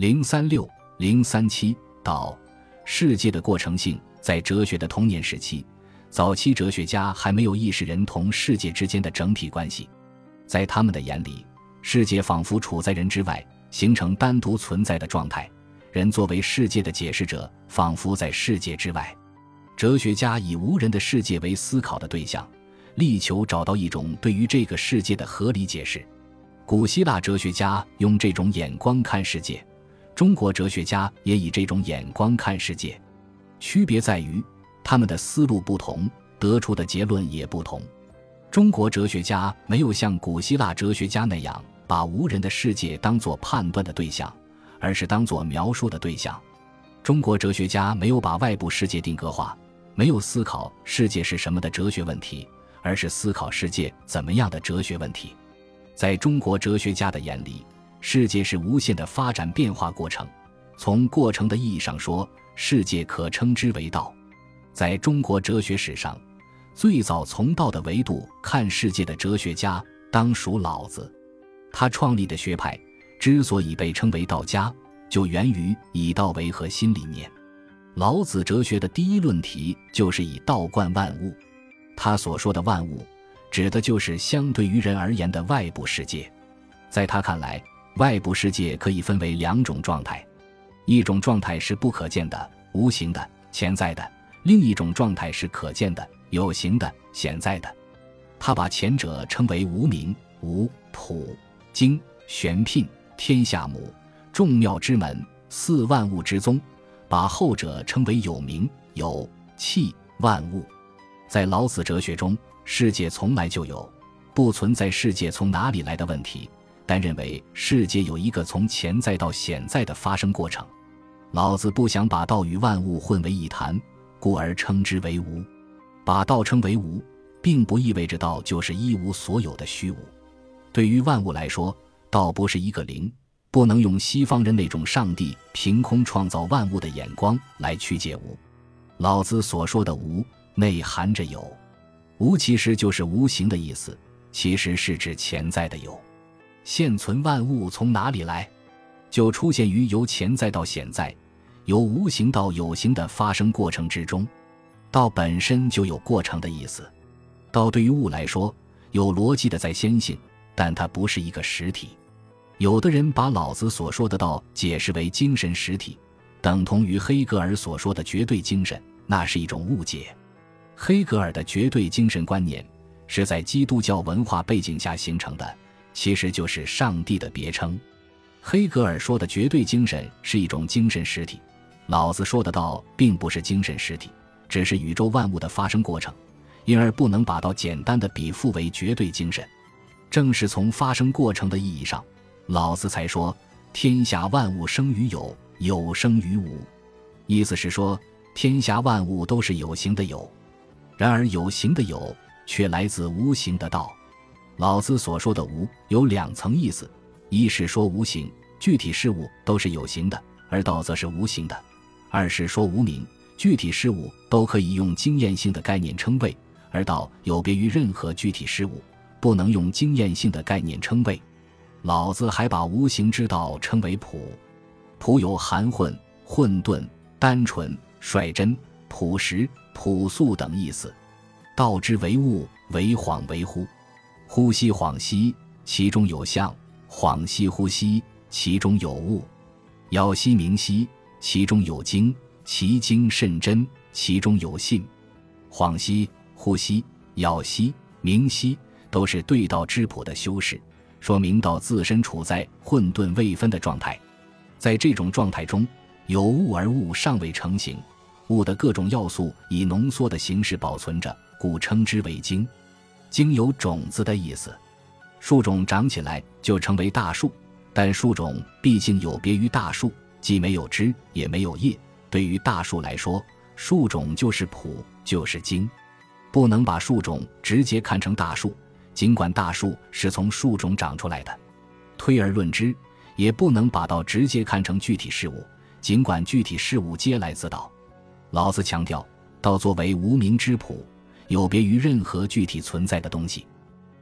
零三六零三七道，世界的过程性，在哲学的童年时期，早期哲学家还没有意识人同世界之间的整体关系，在他们的眼里，世界仿佛处在人之外，形成单独存在的状态。人作为世界的解释者，仿佛在世界之外。哲学家以无人的世界为思考的对象，力求找到一种对于这个世界的合理解释。古希腊哲学家用这种眼光看世界，中国哲学家也以这种眼光看世界。区别在于，他们的思路不同，得出的结论也不同。中国哲学家没有像古希腊哲学家那样把无人的世界当作判断的对象。而是当作描述的对象。中国哲学家没有把外部世界定格化，没有思考世界是什么的哲学问题，而是思考世界怎么样的哲学问题。在中国哲学家的眼里，世界是无限的发展变化过程。从过程的意义上说，世界可称之为道。在中国哲学史上，最早从道的维度看世界的哲学家，当属老子。他创立的学派。之所以被称为道家，就源于以道为核心理念。老子哲学的第一论题就是以道观万物。他所说的万物，指的就是相对于人而言的外部世界。在他看来，外部世界可以分为两种状态：一种状态是不可见的、无形的、潜在的；另一种状态是可见的、有形的、显在的。他把前者称为无名、无普、精、玄牝。天下母，众妙之门，四万物之宗，把后者称为有名有气万物。在老子哲学中，世界从来就有，不存在世界从哪里来的问题，但认为世界有一个从潜在到显在的发生过程。老子不想把道与万物混为一谈，故而称之为无。把道称为无，并不意味着道就是一无所有的虚无。对于万物来说，道不是一个零，不能用西方人那种上帝凭空创造万物的眼光来曲解无。老子所说的无，内含着有。无其实就是无形的意思，其实是指潜在的有。现存万物从哪里来？就出现于由潜在到显在，由无形到有形的发生过程之中。道本身就有过程的意思。道对于物来说，有逻辑的在先性，但它不是一个实体。有的人把老子所说的道解释为精神实体，等同于黑格尔所说的绝对精神，那是一种误解。黑格尔的绝对精神观念是在基督教文化背景下形成的，其实就是上帝的别称。黑格尔说的绝对精神是一种精神实体，老子说的道并不是精神实体，只是宇宙万物的发生过程，因而不能把道简单的比附为绝对精神。正是从发生过程的意义上。老子才说：“天下万物生于有，有生于无。”意思是说，天下万物都是有形的有，然而有形的有却来自无形的道。老子所说的无有两层意思：一是说无形具体事物都是有形的，而道则是无形的；二是说无名具体事物都可以用经验性的概念称谓，而道有别于任何具体事物，不能用经验性的概念称谓。老子还把无形之道称为朴，朴有含混、混沌、单纯、率真、朴实、朴素等意思。道之为物，为恍为惚。呼吸恍兮，其中有象；恍兮呼吸，其中有物。杳兮明兮，其中有精；其精甚真，其中有信。恍兮、呼吸、杳兮、明兮，都是对道之朴的修饰。说明道自身处在混沌未分的状态，在这种状态中，有物而物尚未成形，物的各种要素以浓缩的形式保存着，故称之为精。精有种子的意思，树种长起来就成为大树，但树种毕竟有别于大树，既没有枝也没有叶。对于大树来说，树种就是朴，就是精，不能把树种直接看成大树。尽管大树是从树种长出来的，推而论之，也不能把道直接看成具体事物。尽管具体事物皆来自道，老子强调，道作为无名之朴，有别于任何具体存在的东西。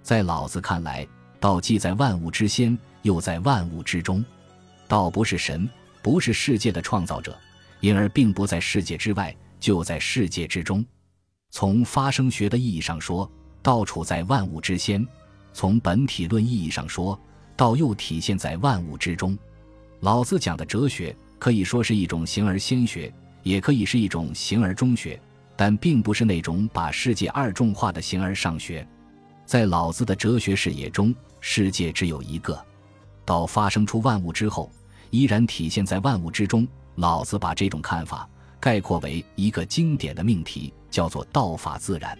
在老子看来，道既在万物之先，又在万物之中。道不是神，不是世界的创造者，因而并不在世界之外，就在世界之中。从发生学的意义上说，道处在万物之先；从本体论意义上说，道又体现在万物之中。老子讲的哲学可以说是一种形而先学，也可以是一种形而中学，但并不是那种把世界二重化的形而上学。在老子的哲学视野中，世界只有一个。道发生出万物之后，依然体现在万物之中。老子把这种看法概括为一个经典的命题，叫做“道法自然”。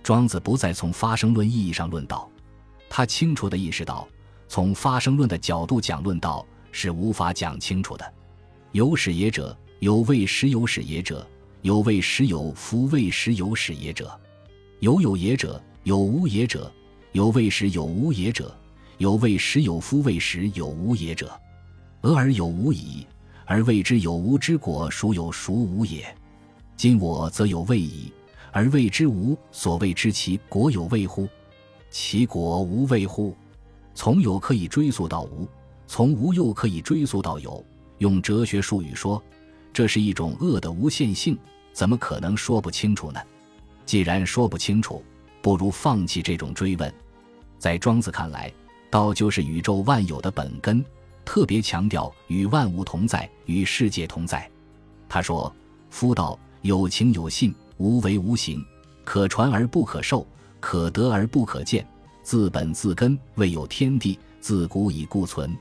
庄子不再从发生论意义上论道，他清楚地意识到，从发生论的角度讲论道是无法讲清楚的。有始也者，有未始有始也者，有未始有夫未始有始也者，有有也者，有无也者，有未始有无也者，有未始有夫未始有无也者。俄而有无矣，而谓之有无之果，孰有孰无也？今我则有未矣，而谓之无。所谓之其果有未乎？其果无未乎？从有可以追溯到无，从无又可以追溯到有。用哲学术语说，这是一种恶的无限性，怎么可能说不清楚呢？既然说不清楚，不如放弃这种追问。在庄子看来，道就是宇宙万有的本根。特别强调与万物同在，与世界同在。他说：“夫道有情有信，无为无形，可传而不可受，可得而不可见。自本自根，未有天地，自古以固存。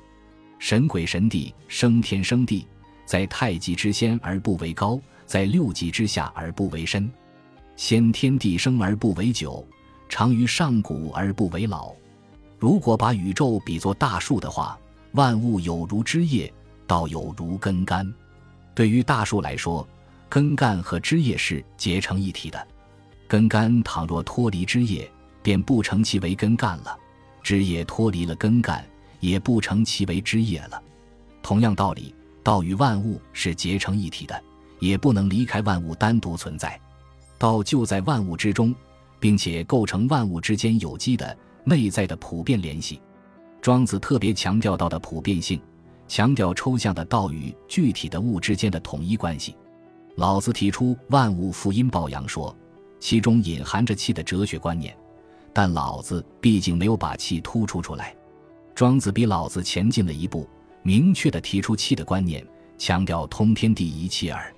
神鬼神帝，生天生地，在太极之先而不为高，在六极之下而不为深。先天地生而不为久，长于上古而不为老。如果把宇宙比作大树的话。”万物有如枝叶，道有如根干。对于大树来说，根干和枝叶是结成一体的。根干倘若脱离枝叶，便不成其为根干了；枝叶脱离了根干，也不成其为枝叶了。同样道理，道与万物是结成一体的，也不能离开万物单独存在。道就在万物之中，并且构成万物之间有机的内在的普遍联系。庄子特别强调道的普遍性，强调抽象的道与具体的物之间的统一关系。老子提出万物负阴抱阳说，其中隐含着气的哲学观念，但老子毕竟没有把气突出出来。庄子比老子前进了一步，明确地提出气的观念，强调通天地一气耳。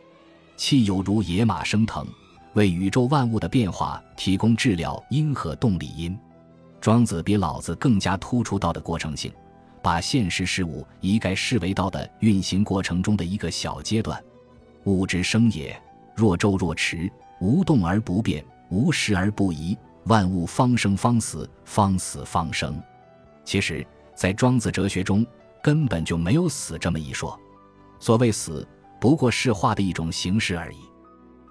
气有如野马升腾，为宇宙万物的变化提供治疗因和动力因。庄子比老子更加突出道的过程性，把现实事物一概视为道的运行过程中的一个小阶段。物之生也，若周若驰，无动而不变，无时而不移。万物方生方死，方死方生。其实，在庄子哲学中，根本就没有死这么一说。所谓死，不过是化的一种形式而已。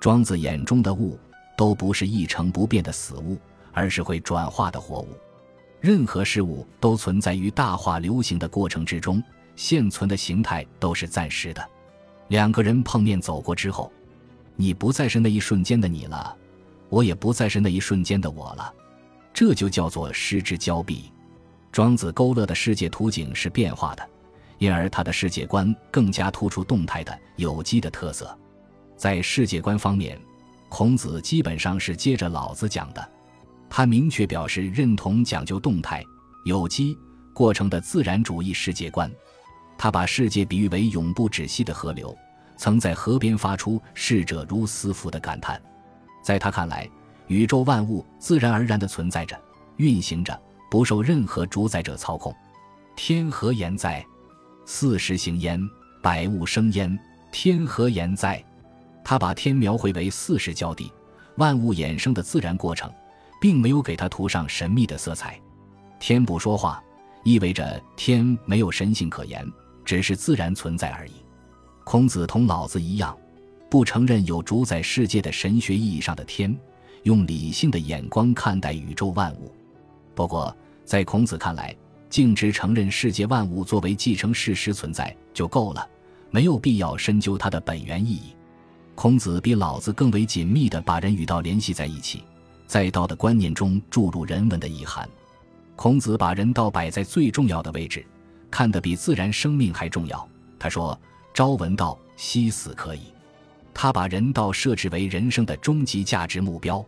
庄子眼中的物，都不是一成不变的死物。而是会转化的活物，任何事物都存在于大化流行的过程之中，现存的形态都是暂时的。两个人碰面走过之后，你不再是那一瞬间的你了，我也不再是那一瞬间的我了，这就叫做失之交臂。庄子勾勒的世界图景是变化的，因而他的世界观更加突出动态的有机的特色。在世界观方面，孔子基本上是接着老子讲的。他明确表示认同讲究动态、有机过程的自然主义世界观。他把世界比喻为永不止息的河流，曾在河边发出“逝者如斯夫”的感叹。在他看来，宇宙万物自然而然地存在着、运行着，不受任何主宰者操控。天何言哉？四时行焉，百物生焉。天何言哉？他把天描绘为四时交地、万物衍生的自然过程。并没有给他涂上神秘的色彩。天不说话，意味着天没有神性可言，只是自然存在而已。孔子同老子一样，不承认有主宰世界的神学意义上的天，用理性的眼光看待宇宙万物。不过，在孔子看来，径直承认世界万物作为继承事实存在就够了，没有必要深究它的本源意义。孔子比老子更为紧密地把人与道联系在一起。在道的观念中注入人文的意涵，孔子把人道摆在最重要的位置，看得比自然生命还重要。他说：“朝闻道，夕死可矣。他把人道设置为人生的终极价值目标。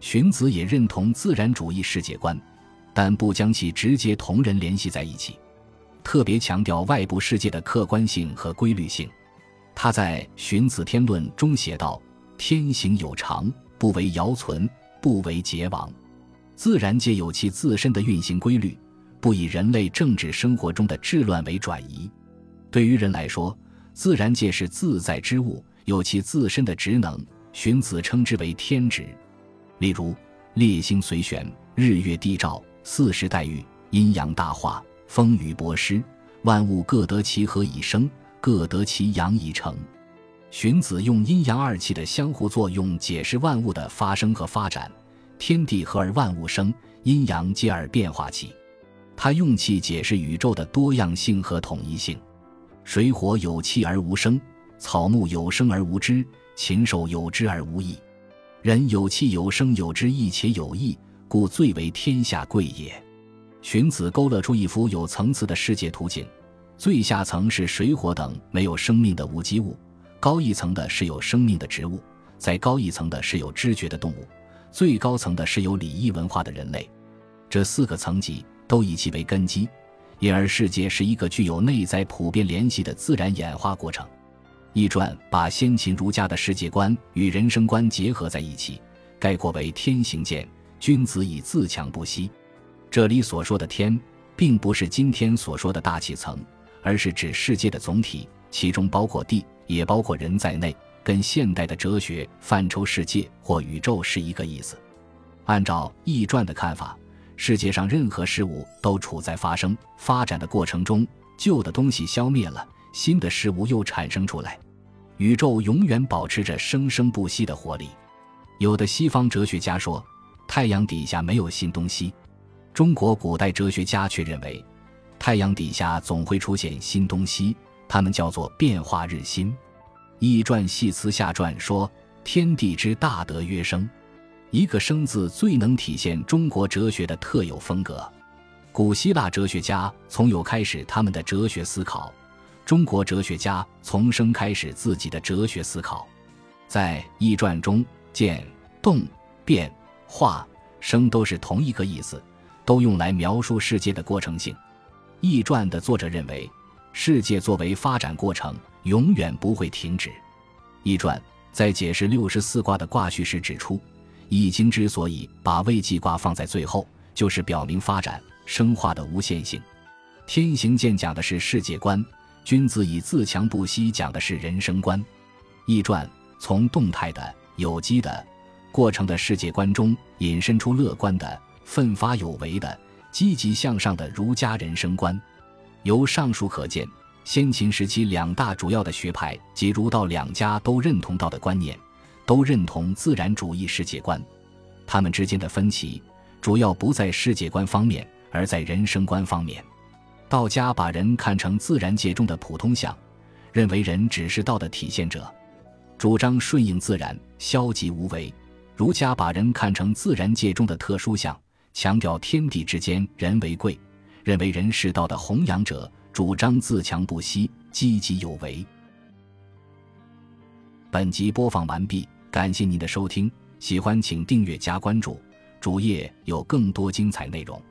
荀子也认同自然主义世界观，但不将其直接同人联系在一起，特别强调外部世界的客观性和规律性。他在《荀子·天论》中写道：“天行有常，不为尧存，不为桀亡。自然界有其自身的运行规律，不以人类政治生活中的治乱为转移。对于人来说，自然界是自在之物，有其自身的职能。荀子称之为天职。例如，列星随旋，日月地照，四时代遇，阴阳大化，风雨播施，万物各得其和以生。”各得其阳以成。荀子用阴阳二气的相互作用解释万物的发生和发展。天地合而万物生，阴阳接而变化起。他用气解释宇宙的多样性和统一性。水火有气而无声，草木有生而无知，禽兽有知而无义。人有气有声有知义且有义，故最为天下贵也。荀子勾勒出一幅有层次的世界图景。最下层是水火等没有生命的无机物，高一层的是有生命的植物，再高一层的是有知觉的动物，最高层的是有礼仪文化的人类。这四个层级都以其为根基，因而世界是一个具有内在普遍联系的自然演化过程。易传把先秦儒家的世界观与人生观结合在一起，概括为“天行健，君子以自强不息”。这里所说的天，并不是今天所说的大气层。而是指世界的总体，其中包括地，也包括人在内，跟现代的哲学范畴世界或宇宙是一个意思。按照易传的看法，世界上任何事物都处在发生、发展的过程中，旧的东西消灭了，新的事物又产生出来，宇宙永远保持着生生不息的活力。有的西方哲学家说，太阳底下没有新东西，中国古代哲学家却认为。太阳底下总会出现新东西，他们叫做变化日新。易传系辞下传说：“天地之大德曰生。”一个“生”字最能体现中国哲学的特有风格。古希腊哲学家从有开始他们的哲学思考，中国哲学家从生开始自己的哲学思考。在易传中，见动、变、化、生都是同一个意思，都用来描述世界的过程性。易传的作者认为，世界作为发展过程，永远不会停止。易传在解释六十四卦的卦序时指出，易经之所以把未济卦放在最后，就是表明发展生化的无限性。天行健讲的是世界观，君子以自强不息讲的是人生观。易传从动态的、有机的过程的世界观中，引申出乐观的、奋发有为的。积极向上的儒家人生观，由上述可见，先秦时期两大主要的学派及儒道两家都认同道的观念，都认同自然主义世界观。他们之间的分歧主要不在世界观方面，而在人生观方面。道家把人看成自然界中的普通相，认为人只是道的体现者，主张顺应自然、消极无为；儒家把人看成自然界中的特殊相。强调天地之间人为贵，认为人是道的弘扬者，主张自强不息、积极有为。本集播放完毕，感谢您的收听，喜欢请订阅加关注，主页有更多精彩内容。